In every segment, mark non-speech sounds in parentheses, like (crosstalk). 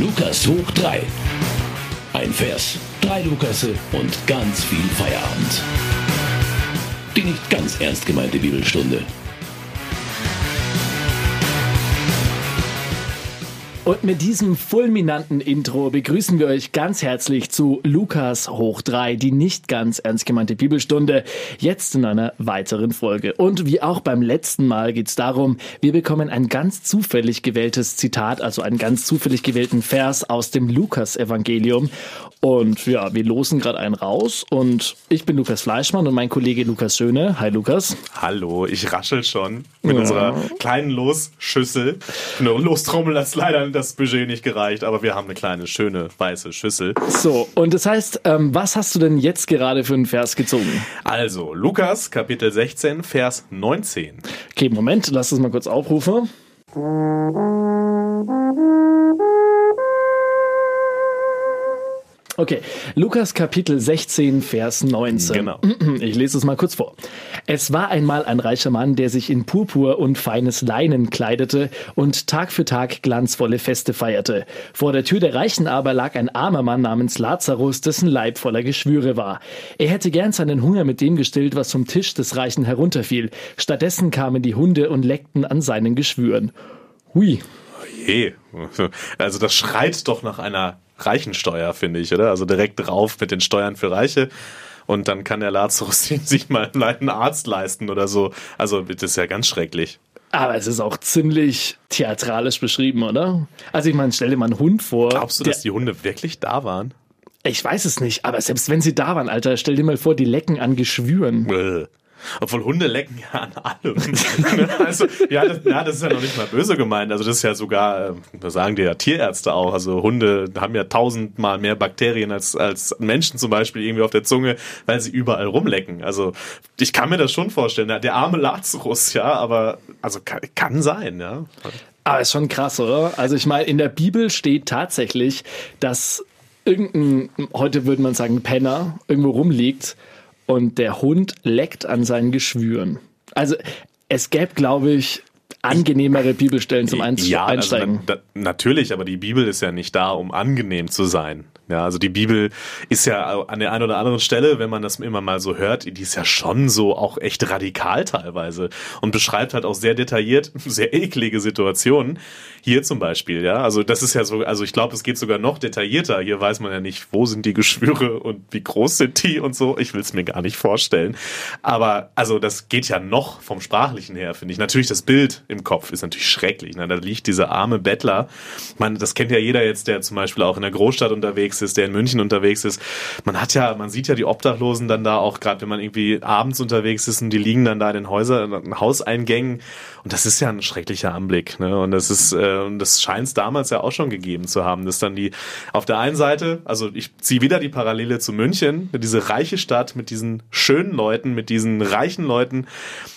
Lukas hoch 3. Ein Vers, drei Lukasse und ganz viel Feierabend. Die nicht ganz ernst gemeinte Bibelstunde. Und mit diesem fulminanten Intro begrüßen wir euch ganz herzlich zu Lukas hoch 3, die nicht ganz ernst gemeinte Bibelstunde, jetzt in einer weiteren Folge. Und wie auch beim letzten Mal geht es darum, wir bekommen ein ganz zufällig gewähltes Zitat, also einen ganz zufällig gewählten Vers aus dem Lukas-Evangelium. Und ja, wir losen gerade einen raus und ich bin Lukas Fleischmann und mein Kollege Lukas Schöne. Hi Lukas. Hallo, ich raschel schon mit Ja. unserer kleinen Losschüssel. Eine Lostrommel hat leider das Budget nicht gereicht, aber wir haben eine kleine, schöne, weiße Schüssel. So, und das heißt, ähm, was hast du denn jetzt gerade für einen Vers gezogen? Also, Lukas, Kapitel 16, Vers 19. Okay, Moment, lass das mal kurz aufrufen. Okay, Lukas Kapitel 16, Vers 19. Genau. Ich lese es mal kurz vor. Es war einmal ein reicher Mann, der sich in Purpur und feines Leinen kleidete und Tag für Tag glanzvolle Feste feierte. Vor der Tür der Reichen aber lag ein armer Mann namens Lazarus, dessen Leib voller Geschwüre war. Er hätte gern seinen Hunger mit dem gestillt, was vom Tisch des Reichen herunterfiel. Stattdessen kamen die Hunde und leckten an seinen Geschwüren. Hui. Je. Also, das schreit doch nach einer Reichensteuer, finde ich, oder? Also direkt drauf mit den Steuern für Reiche. Und dann kann der Lazarus (laughs) sich mal einen Arzt leisten oder so. Also, das ist ja ganz schrecklich. Aber es ist auch ziemlich theatralisch beschrieben, oder? Also ich meine, stell dir mal einen Hund vor. Glaubst du, dass die Hunde wirklich da waren? ich weiß es nicht, aber selbst wenn sie da waren, Alter, stell dir mal vor, die lecken an Geschwüren. Bäh. Obwohl Hunde lecken ja an allem. (laughs) also, ja das, ja, das ist ja noch nicht mal böse gemeint. Also, das ist ja sogar, äh, das sagen dir ja Tierärzte auch. Also, Hunde haben ja tausendmal mehr Bakterien als, als Menschen zum Beispiel irgendwie auf der Zunge, weil sie überall rumlecken. Also, ich kann mir das schon vorstellen. Der, der arme Lazarus, ja, aber, also, kann, kann sein, ja. Aber ist schon krass, oder? Also ich meine, in der Bibel steht tatsächlich, dass irgendein, heute würde man sagen, Penner irgendwo rumliegt und der Hund leckt an seinen Geschwüren. Also es gäbe, glaube ich, angenehmere Bibelstellen zum Einz Ja, also Einsteigen. na, da, natürlich, aber die Bibel ist ja nicht da, um angenehm zu sein. Ja, also die Bibel ist ja an der einen oder anderen Stelle, wenn man das immer mal so hört, die ist ja schon so auch echt radikal teilweise und beschreibt halt auch sehr detailliert (laughs) sehr eklige Situationen. Hier zum Beispiel, ja, also das ist ja so, also ich glaube, es geht sogar noch detaillierter. Hier weiß man ja nicht, wo sind die Geschwüre und wie groß sind die und so. Ich will es mir gar nicht vorstellen. Aber also das geht ja noch vom Sprachlichen her, finde ich. Natürlich das Bild im Kopf ist natürlich schrecklich. Ne? Da liegt dieser arme Bettler. Man, das kennt ja jeder jetzt, der zum Beispiel auch in der Großstadt unterwegs ist, der in München unterwegs ist. Man hat ja, man sieht ja die Obdachlosen dann da auch, gerade wenn man irgendwie abends unterwegs ist und die liegen dann da in den Häusern, in den Hauseingängen. Und das ist ja ein schrecklicher Anblick. Ne? Und das ist, äh, das scheint es damals ja auch schon gegeben zu haben, dass dann die auf der einen Seite, also ich ziehe wieder die Parallele zu München, diese reiche Stadt mit diesen schönen Leuten, mit diesen reichen Leuten.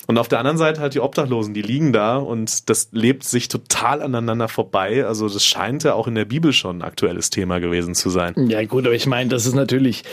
Und auf der anderen Seite halt die Obdachlosen, die liegen da und das lebt sich total aneinander vorbei. Also das scheint ja auch in der Bibel schon ein aktuelles Thema gewesen zu sein. Ja gut, aber ich meine, dass es natürlich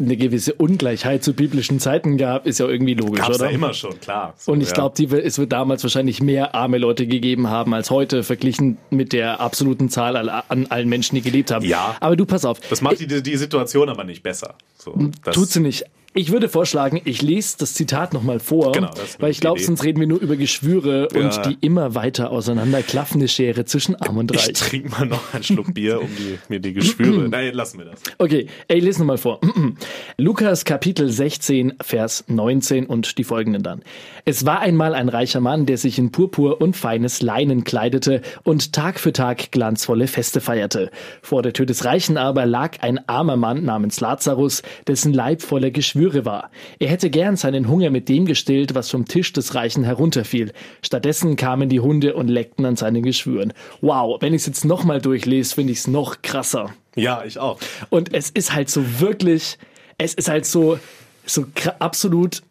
eine gewisse Ungleichheit zu biblischen Zeiten gab, ist ja irgendwie logisch, Gab's oder? ja immer schon, klar. So, Und ich ja. glaube, es wird damals wahrscheinlich mehr arme Leute gegeben haben als heute, verglichen mit der absoluten Zahl an, allen Menschen, die gelebt haben. Ja. Aber du pass auf. Das macht die, die Situation aber nicht besser. So, das, Tut sie nicht. Ich würde vorschlagen, ich lese das Zitat nochmal vor, Genau, weil ich glaube, sonst reden wir nur über Geschwüre Ja. und die immer weiter auseinanderklaffende Schere zwischen Arm und ich Reich. trinke mal noch einen Schluck Bier, um die, mir die Geschwüre. (clears throat) Nein, lassen wir das. Okay, ey, ich lese nochmal vor. (clears throat) Lukas Kapitel 16, Vers 19 und die folgenden dann. Es war einmal ein reicher Mann, der sich in Purpur und feines Leinen kleidete und Tag für Tag glanzvolle Feste feierte. Vor der Tür des Reichen aber lag ein armer Mann namens Lazarus, dessen Leib voller Geschwüre war. Er hätte gern seinen Hunger mit dem gestillt, was vom Tisch des Reichen herunterfiel. Stattdessen kamen die Hunde und leckten an seinen Geschwüren. Wow, wenn ich es jetzt nochmal durchlese, finde ich es noch krasser. Ja, ich auch. Und es ist halt so wirklich, es ist halt so, so absolut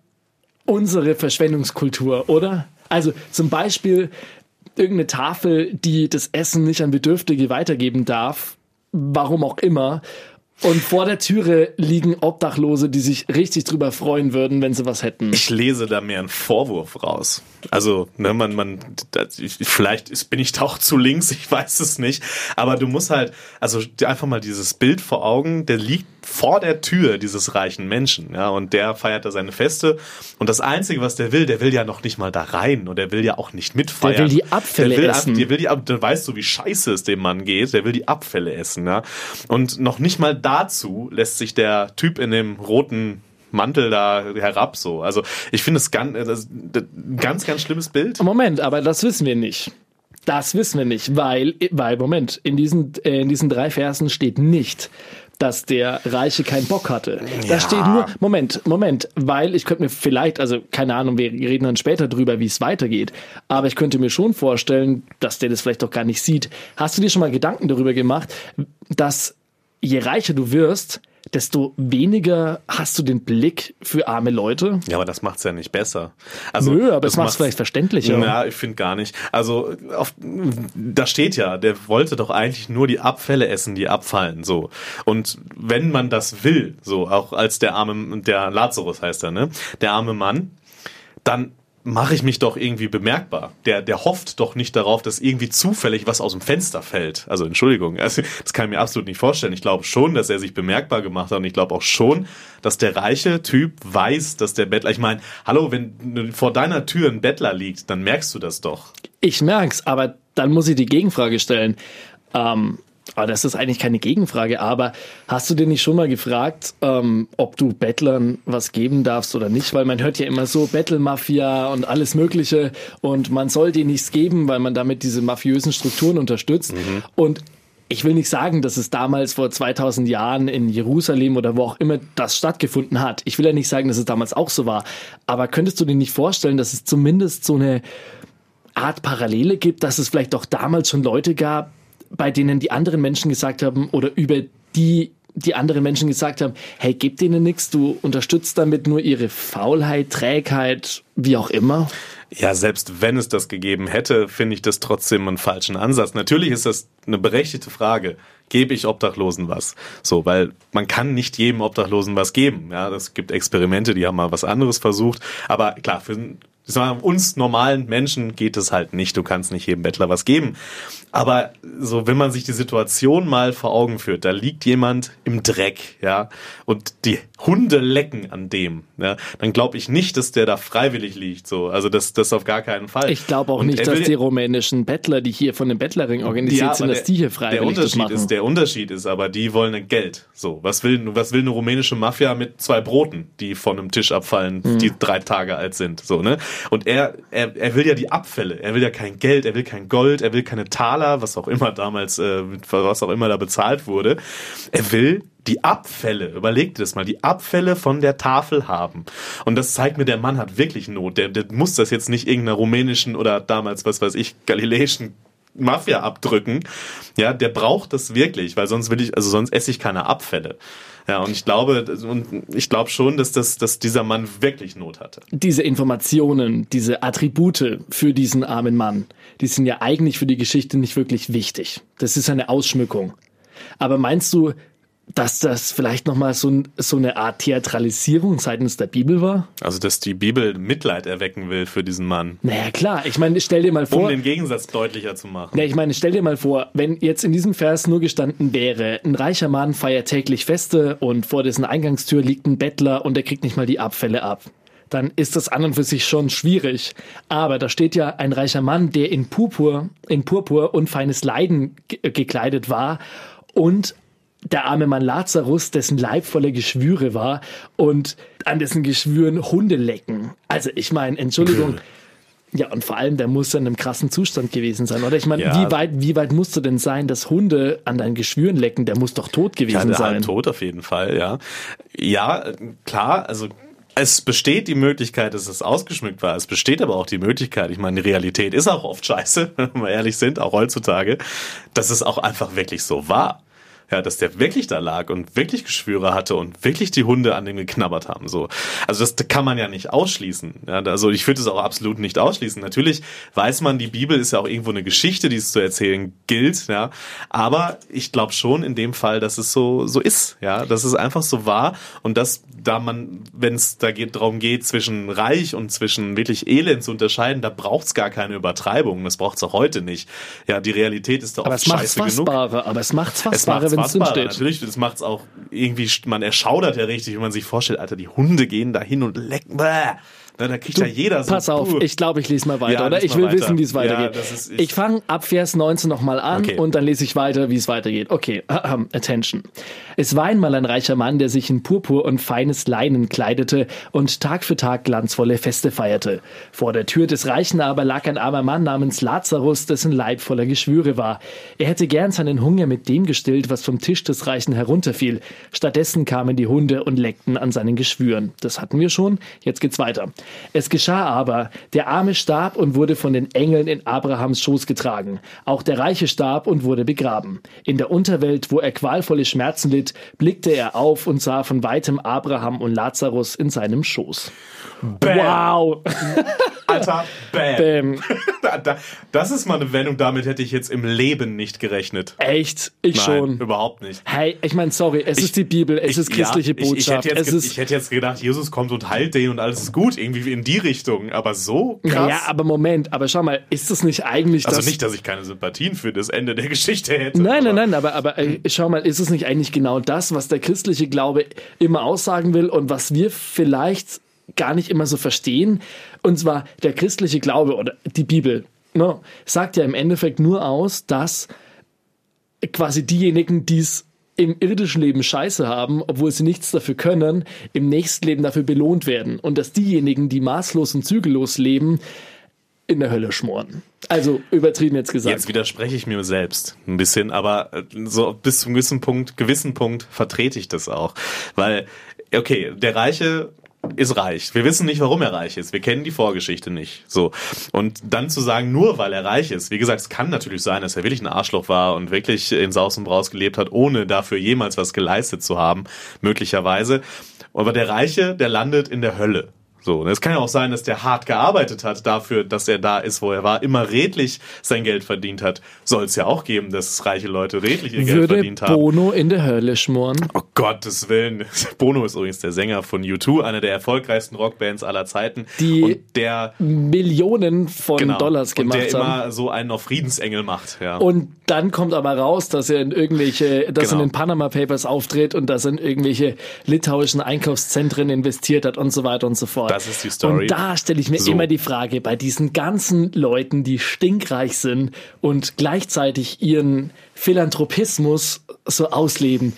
unsere Verschwendungskultur, oder? Also zum Beispiel irgendeine Tafel, die das Essen nicht an Bedürftige weitergeben darf, warum auch immer. Und vor der Türe liegen Obdachlose, die sich richtig drüber freuen würden, wenn sie was hätten. Ich lese da mehr einen Vorwurf raus. Also, ne, man, man, das, vielleicht ist, bin ich da auch zu links, (laughs) ich weiß es nicht. Aber du musst halt, also einfach mal dieses Bild vor Augen, der liegt vor der Tür dieses reichen Menschen, ja, und der feiert da seine Feste. Und das Einzige, was der will, der will ja noch nicht mal da rein und der will ja auch nicht mitfeiern. Der will die Abfälle der will, essen. Der will die, dann weißt du, wie scheiße es dem Mann geht. Der will die Abfälle essen, ja. Und noch nicht mal dazu lässt sich der Typ in dem roten Mantel da herab so. Also ich finde es ganz, das, das, ganz, ganz schlimmes Bild. Moment, aber das wissen wir nicht. Das wissen wir nicht, weil, weil Moment, in diesen, äh, in diesen drei Versen steht nicht, dass der Reiche keinen Bock hatte. Da Ja. steht nur, Moment, Moment, weil ich könnte mir vielleicht, also keine Ahnung, wir reden dann später drüber, wie es weitergeht, aber ich könnte mir schon vorstellen, dass der das vielleicht doch gar nicht sieht. Hast du dir schon mal Gedanken darüber gemacht, dass je reicher du wirst, desto weniger hast du den Blick für arme Leute? Ja, aber das macht's ja nicht besser. Also, Nö, aber das es macht's vielleicht verständlicher. Ja, ich finde gar nicht. Also auf, da steht ja, der wollte doch eigentlich nur die Abfälle essen, die abfallen. So und wenn man das will, so auch als der arme, der Lazarus heißt er, ne, der arme Mann, dann mache ich mich doch irgendwie bemerkbar. Der, der hofft doch nicht darauf, dass irgendwie zufällig was aus dem Fenster fällt. Also Entschuldigung, (laughs) also, das kann ich mir absolut nicht vorstellen. Ich glaube schon, dass er sich bemerkbar gemacht hat und ich glaube auch schon, dass der reiche Typ weiß, dass der Bettler, ich meine, hallo, wenn vor deiner Tür ein Bettler liegt, dann merkst du das doch. Ich merk's, aber dann muss ich die Gegenfrage stellen. Ähm, aber das ist eigentlich keine Gegenfrage, aber hast du dir nicht schon mal gefragt, ähm, ob du Bettlern was geben darfst oder nicht? Weil man hört ja immer so Bettelmafia und alles Mögliche und man soll denen nichts geben, weil man damit diese mafiösen Strukturen unterstützt. Und ich will nicht sagen, dass es damals vor 2000 Jahren in Jerusalem oder wo auch immer das stattgefunden hat. Ich will ja nicht sagen, dass es damals auch so war. Aber könntest du dir nicht vorstellen, dass es zumindest so eine Art Parallele gibt, dass es vielleicht auch damals schon Leute gab, bei denen die anderen Menschen gesagt haben oder über die die anderen Menschen gesagt haben, hey, gib denen nichts, du unterstützt damit nur ihre Faulheit, Trägheit, wie auch immer. Ja, selbst wenn es das gegeben hätte, finde ich das trotzdem einen falschen Ansatz. Natürlich ist das eine berechtigte Frage. Gebe ich Obdachlosen was? So, weil man kann nicht jedem Obdachlosen was geben. Ja, es gibt Experimente, die haben mal was anderes versucht. Aber klar, für sag uns normalen Menschen geht es halt nicht. Du kannst nicht jedem Bettler was geben. Aber so, wenn man sich die Situation mal vor Augen führt, da liegt jemand im Dreck, ja, und die Hunde lecken an dem, ja, dann glaube ich nicht, dass der da freiwillig liegt, so. Also das, das auf gar keinen Fall. Ich glaube auch Und nicht, dass die rumänischen Bettler, die hier von dem Bettlerring organisiert ja, sind, dass die hier freiwillig der das Unterschied machen. ist, der Unterschied ist aber, die wollen ein Geld. So, was will, was will eine rumänische Mafia mit zwei Broten, die von einem Tisch abfallen, Hm. die drei Tage alt sind, so, ne? Und er, er, er will ja die Abfälle. Er will ja kein Geld, er will kein Gold, er will keine Taler, was auch immer damals, äh, was auch immer da bezahlt wurde. Er will die Abfälle, überleg dir das mal, die Abfälle von der Tafel haben. Und das zeigt mir, der Mann hat wirklich Not. Der, der muss das jetzt nicht irgendeiner rumänischen oder damals, was weiß ich, galiläischen Mafia abdrücken. Ja, der braucht das wirklich, weil sonst will ich, also sonst esse ich keine Abfälle. Ja, und ich glaube, und ich glaube schon, dass das, dass dieser Mann wirklich Not hatte. diese Informationen, diese Attribute für diesen armen Mann, die sind ja eigentlich für die Geschichte nicht wirklich wichtig. Das ist eine Ausschmückung. Aber meinst du, dass das vielleicht nochmal so, ein- so eine Art Theatralisierung seitens der Bibel war? Also, dass die Bibel Mitleid erwecken will für diesen Mann, Naja, klar. Ich meine, stell dir mal um vor. den Gegensatz deutlicher zu machen. Ja, ich meine, stell dir mal vor, wenn jetzt in diesem Vers nur gestanden wäre, ein reicher Mann feiert täglich Feste und vor dessen Eingangstür liegt ein Bettler und er kriegt nicht mal die Abfälle ab. Dann ist das an und für sich schon schwierig. Aber da steht ja ein reicher Mann, der in Purpur, in Purpur und feines Leiden ge- gekleidet war und der arme Mann Lazarus, dessen Leib voller Geschwüre war und an dessen Geschwüren Hunde lecken. Also ich meine, Entschuldigung, ja, und vor allem, der muss in einem krassen Zustand gewesen sein, oder? Ich meine, Ja. wie, weit, wie weit musst du denn sein, dass Hunde an deinen Geschwüren lecken? Der muss doch tot Ja, gewesen der sein. tot auf jeden Fall, ja. Ja, klar, also es besteht die Möglichkeit, dass es ausgeschmückt war. Es besteht aber auch die Möglichkeit, ich meine, die Realität ist auch oft scheiße, (laughs) wenn wir ehrlich sind, auch heutzutage, dass es auch einfach wirklich so war. Ja, dass der wirklich da lag und wirklich Geschwüre hatte und wirklich die Hunde an dem geknabbert haben. So, also das kann man ja nicht ausschließen. Ja, also ich würde es auch absolut nicht ausschließen. Natürlich weiß man, die Bibel ist ja auch irgendwo eine Geschichte, die es zu erzählen gilt. Ja, aber ich glaube schon in dem Fall, dass es so so ist. Ja, dass es einfach so war und dass da man, wenn es da geht, darum geht, zwischen reich und zwischen wirklich elend zu unterscheiden, da braucht es gar keine Übertreibung. Das braucht es auch heute nicht. Ja, die Realität ist doch aber oft scheiße genug. Aber es macht's fassbarer, Es macht's wenn es fassbarer, drinsteht. Natürlich, das macht's auch irgendwie, man erschaudert ja richtig, wenn man sich vorstellt, Alter, die Hunde gehen da hin und lecken. Bäh. Na, da kriegt ja jeder so. Pass auf, puh. ich glaube, ich lese mal weiter, Ja, oder? Ich will weiter. wissen, wie es Ja, weitergeht. das ist- ich ich- fange ab Vers 19 nochmal an Okay. und dann lese ich weiter, wie es weitergeht. Okay, (clears throat) attention. Es war einmal ein reicher Mann, der sich in Purpur und feines Leinen kleidete und Tag für Tag glanzvolle Feste feierte. Vor der Tür des Reichen aber lag ein armer Mann namens Lazarus, dessen Leib voller Geschwüre war. Er hätte gern seinen Hunger mit dem gestillt, was vom Tisch des Reichen herunterfiel. Stattdessen kamen die Hunde und leckten an seinen Geschwüren. Das hatten wir schon, jetzt geht's weiter. Es geschah aber, der Arme starb und wurde von den Engeln in Abrahams Schoß getragen. Auch der Reiche starb und wurde begraben. In der Unterwelt, wo er qualvolle Schmerzen litt, blickte er auf und sah von weitem Abraham und Lazarus in seinem Schoß. Wow! (laughs) Alter, bam. (laughs) Da- Das ist mal eine Wendung, damit hätte ich jetzt im Leben nicht gerechnet. echt? Ich Nein, schon. überhaupt nicht. Hey, ich meine, sorry, es ist die Bibel, es ist christliche ja, ich, ich, Botschaft. hätte jetzt, ich hätte jetzt gedacht, Jesus kommt und heilt den und alles ist gut, irgendwie in die Richtung. Aber so krass. naja, aber Moment, aber schau mal, ist das nicht eigentlich also das... nicht, dass ich keine Sympathien für das Ende der Geschichte hätte. Nein, nein, nein, aber, aber äh, schau mal, ist es nicht eigentlich genau das, was der christliche Glaube immer aussagen will und was wir vielleicht gar nicht immer so verstehen? Und zwar der christliche Glaube oder die Bibel ne, sagt ja im Endeffekt nur aus, dass quasi diejenigen, die es im irdischen Leben scheiße haben, obwohl sie nichts dafür können, im nächsten Leben dafür belohnt werden. Und dass diejenigen, die maßlos und zügellos leben, in der Hölle schmoren. Also übertrieben jetzt gesagt. Jetzt widerspreche ich mir selbst ein bisschen, aber äh, so bis zum gewissen Punkt, gewissen Punkt vertrete ich das auch. Weil, okay, der Reiche ist reich. Wir wissen nicht, warum er reich ist. Wir kennen die Vorgeschichte nicht. So. Und dann zu sagen, nur weil er reich ist, wie gesagt, es kann natürlich sein, dass er wirklich ein Arschloch war und wirklich in Saus und Braus gelebt hat, ohne dafür jemals was geleistet zu haben, möglicherweise. Aber der Reiche, der landet in der Hölle. So, und es kann ja auch sein, dass der hart gearbeitet hat dafür, dass er da ist, wo er war, immer redlich sein Geld verdient hat. Soll es ja auch geben, dass reiche Leute redlich ihr Geld Würde verdient haben. Bono in der Hölle schmoren? Oh Gottes Willen. (laughs) Bono ist übrigens der Sänger von U2, einer der erfolgreichsten Rockbands aller Zeiten. Die und der Millionen von genau, Dollars und gemacht der haben. immer so einen auf Friedensengel macht. Ja. Und dann kommt aber raus, dass er in irgendwelche, dass er Genau. in den Panama Papers auftritt und dass er in irgendwelche litauischen Einkaufszentren investiert hat und so weiter und so fort. Das ist die Story. Und da stelle ich mir So. immer die Frage, bei diesen ganzen Leuten, die stinkreich sind und gleichzeitig ihren Philanthropismus so ausleben.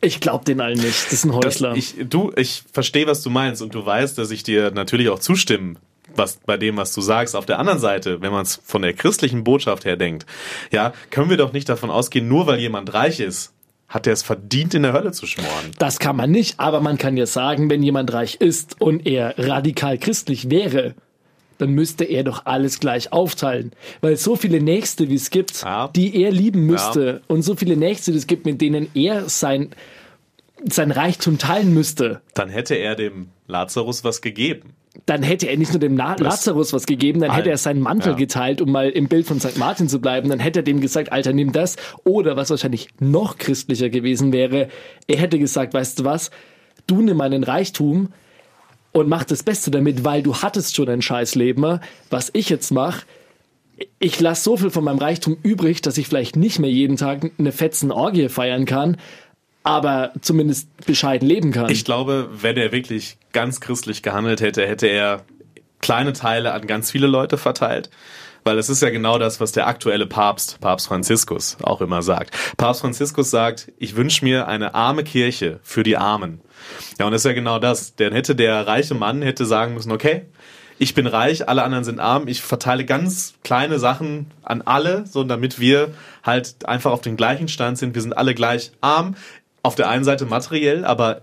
Ich glaube den allen nicht. Das sind Das, Häusler. ich, du, ich verstehe, was du meinst und du weißt, dass ich dir natürlich auch zustimme, was bei dem, was du sagst. Auf der anderen Seite, wenn man es von der christlichen Botschaft her denkt, ja, können wir doch nicht davon ausgehen, nur weil jemand reich ist, hat er es verdient, in der Hölle zu schmoren. Das kann man nicht, aber man kann ja sagen, wenn jemand reich ist und er radikal christlich wäre, dann müsste er doch alles gleich aufteilen. Weil so viele Nächste, wie es gibt, Ja. die er lieben müsste und so viele Nächste, die es gibt, mit denen er sein, sein Reichtum teilen müsste, Dann hätte er dem Lazarus was gegeben. Dann hätte er nicht nur dem Na Lazarus was gegeben, dann hätte Allen. er seinen Mantel Ja. geteilt, um mal im Bild von St. Martin zu bleiben. Dann hätte er dem gesagt, Alter, nimm das. Oder was wahrscheinlich noch christlicher gewesen wäre, er hätte gesagt, weißt du was, du nimm meinen Reichtum und mach das Beste damit, weil du hattest schon ein Scheißleben. Was ich jetzt mache, ich lasse so viel von meinem Reichtum übrig, dass ich vielleicht nicht mehr jeden Tag eine fetzen Orgie feiern kann, aber zumindest bescheiden leben kann. Ich glaube, wenn er wirklich ganz christlich gehandelt hätte, hätte er kleine Teile an ganz viele Leute verteilt. Weil es ist ja genau das, was der aktuelle Papst, Papst Franziskus, auch immer sagt. Papst Franziskus sagt, ich wünsche mir eine arme Kirche für die Armen. Ja, und das ist ja genau das. Dann hätte der reiche Mann hätte sagen müssen, okay, ich bin reich, alle anderen sind arm, ich verteile ganz kleine Sachen an alle, so damit wir halt einfach auf den gleichen Stand sind. Wir sind alle gleich arm, auf der einen Seite materiell, aber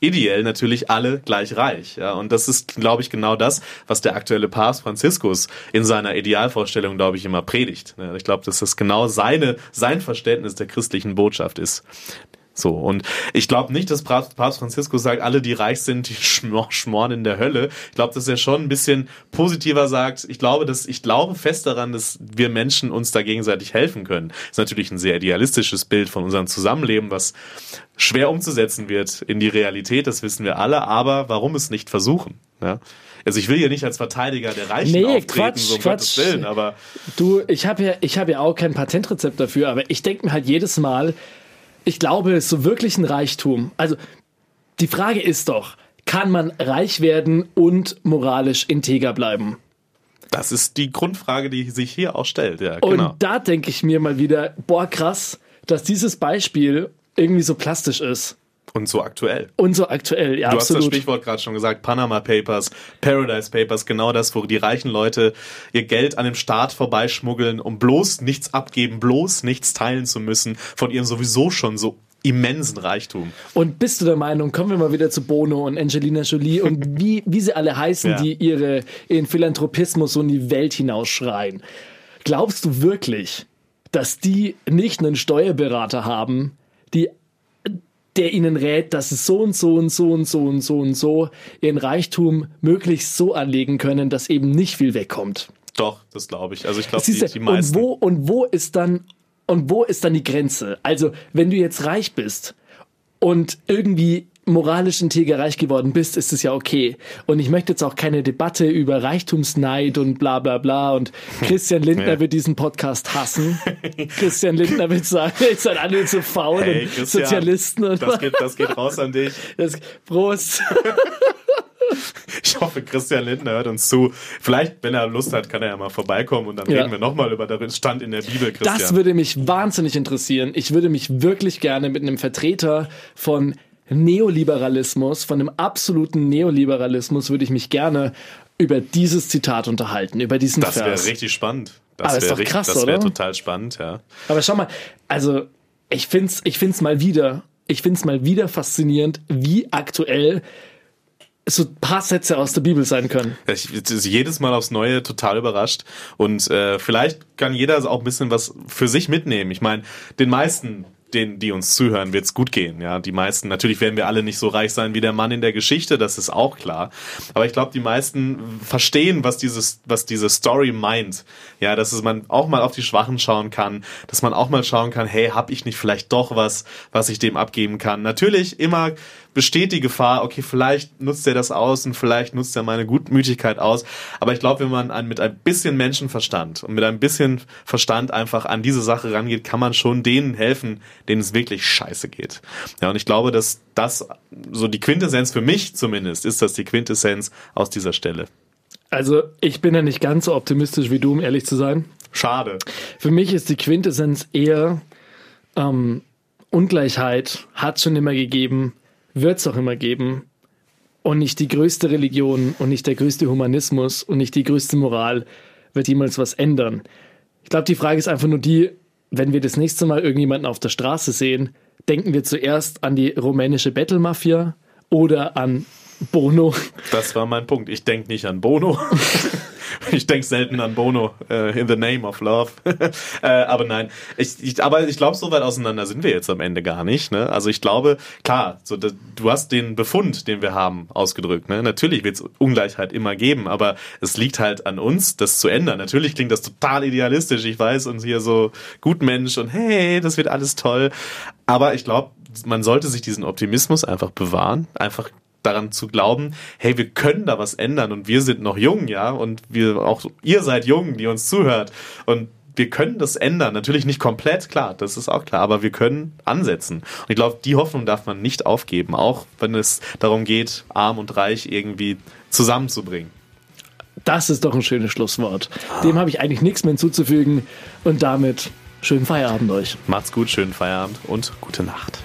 ideell natürlich alle gleich reich. Ja, und das ist, glaube ich, genau das, was der aktuelle Papst Franziskus in seiner Idealvorstellung, glaube ich, immer predigt. Ich glaube, dass das genau seine, sein Verständnis der christlichen Botschaft ist. So, und ich glaube nicht, dass Papst Franziskus sagt, alle, die reich sind, die (laughs) schmoren in der Hölle. Ich glaube, dass er schon ein bisschen positiver sagt. Ich glaube, dass, ich glaube fest daran, dass wir Menschen uns da gegenseitig helfen können. Das ist natürlich ein sehr idealistisches Bild von unserem Zusammenleben, was schwer umzusetzen wird in die Realität, das wissen wir alle, aber warum es nicht versuchen? Ja? Also ich will ja nicht als Verteidiger der Reichen nee, auftreten, Quatsch, so um Quatsch. Gottes Willen, aber... Du, ich habe ja, ich habe ja auch kein Patentrezept dafür, aber ich denke mir halt jedes Mal, ich glaube, so wirklich ein Reichtum. Also die Frage ist doch, kann man reich werden und moralisch integer bleiben? Das ist die Grundfrage, die sich hier auch stellt, ja. Genau. Und da denke ich mir mal wieder, boah, krass, dass dieses Beispiel irgendwie so plastisch ist. Und so aktuell. Und so aktuell, ja. Du absolut. hast das Stichwort gerade schon gesagt, Panama Papers, Paradise Papers, genau das, wo die reichen Leute ihr Geld an dem Staat vorbeischmuggeln, um bloß nichts abgeben, bloß nichts teilen zu müssen von ihrem sowieso schon so immensen Reichtum. Und bist du der Meinung, kommen wir mal wieder zu Bono und Angelina Jolie und (laughs) wie, wie sie alle heißen, ja. die ihre, ihren Philanthropismus so in die Welt hinausschreien. Glaubst du wirklich, dass die nicht einen Steuerberater haben, die der ihnen rät, dass sie so und so und so und so und so und so ihren Reichtum möglichst so anlegen können, dass eben nicht viel wegkommt. Doch, das glaube ich. Also ich glaube, die, die meisten. Und wo, und wo ist dann, und wo ist dann die Grenze? Also, wenn du jetzt reich bist und irgendwie moralisch integer reich geworden bist, ist es ja okay. Und ich möchte jetzt auch keine Debatte über Reichtumsneid und bla bla bla. Und (laughs) Christian Lindner ja. wird diesen Podcast hassen. (laughs) Christian Lindner wird sagen, ihr seid alle zu faul hey, und Sozialisten. Und das, geht, das geht raus an dich. (laughs) Das, Prost. Ich hoffe, Christian Lindner hört uns zu. Vielleicht, wenn er Lust hat, kann er ja mal vorbeikommen und dann ja. reden wir nochmal über den Stand in der Bibel, Christian. Das würde mich wahnsinnig interessieren. Ich würde mich wirklich gerne mit einem Vertreter von Neoliberalismus, von dem absoluten Neoliberalismus würde ich mich gerne über dieses Zitat unterhalten, über diesen das Vers. Das wäre richtig spannend. Das wäre richtig, krass, das wäre total spannend, ja. Aber schau mal, also ich find's, ich find's mal wieder, ich find's mal wieder faszinierend, wie aktuell so ein paar Sätze aus der Bibel sein können. Ich, ich jedes Mal aufs Neue total überrascht und äh, vielleicht kann jeder auch ein bisschen was für sich mitnehmen. Ich meine, den meisten denen, die uns zuhören, wird's gut gehen. Ja, die meisten, natürlich werden wir alle nicht so reich sein wie der Mann in der Geschichte, das ist auch klar. Aber ich glaube, die meisten verstehen, was dieses, was diese Story meint. Ja, dass es man auch mal auf die Schwachen schauen kann, dass man auch mal schauen kann, hey, hab ich nicht vielleicht doch was, was ich dem abgeben kann? Natürlich immer besteht die Gefahr, okay, vielleicht nutzt er das aus und vielleicht nutzt er meine Gutmütigkeit aus. Aber ich glaube, wenn man mit ein bisschen Menschenverstand und mit ein bisschen Verstand einfach an diese Sache rangeht, kann man schon denen helfen, denen es wirklich scheiße geht. Ja, und ich glaube, dass das so die Quintessenz für mich zumindest ist, das die Quintessenz aus dieser Stelle. Also ich bin ja nicht ganz so optimistisch wie du, um ehrlich zu sein. Schade. Für mich ist die Quintessenz eher ähm, Ungleichheit hat schon immer gegeben wird es auch immer geben. Und nicht die größte Religion und nicht der größte Humanismus und nicht die größte Moral wird jemals was ändern. Ich glaube, die Frage ist einfach nur die, wenn wir das nächste Mal irgendjemanden auf der Straße sehen, denken wir zuerst an die rumänische Battle Mafia oder an Bono. Das war mein Punkt. Ich denke nicht an Bono. (laughs) (laughs) ich denke selten an Bono, uh, in the name of love. uh, (laughs) aber nein, ich, ich, aber ich glaube, so weit auseinander sind wir jetzt am Ende gar nicht. Ne? Also ich glaube, klar, so, da, du hast den Befund, den wir haben, ausgedrückt. Ne? Natürlich wird es Ungleichheit immer geben, aber es liegt halt an uns, das zu ändern. Natürlich klingt das total idealistisch, ich weiß, und hier so gut Mensch und hey, das wird alles toll. Aber ich glaube, man sollte sich diesen Optimismus einfach bewahren, einfach daran zu glauben, hey, wir können da was ändern und wir sind noch jung, ja, und wir auch, ihr seid jung, die uns zuhört und wir können das ändern. Natürlich nicht komplett, klar, das ist auch klar, aber wir können ansetzen. Und ich glaube, die Hoffnung darf man nicht aufgeben, auch wenn es darum geht, arm und reich irgendwie zusammenzubringen. Das ist doch ein schönes Schlusswort. Dem habe ich eigentlich nichts mehr hinzuzufügen und damit schönen Feierabend euch. Macht's gut, schönen Feierabend und gute Nacht.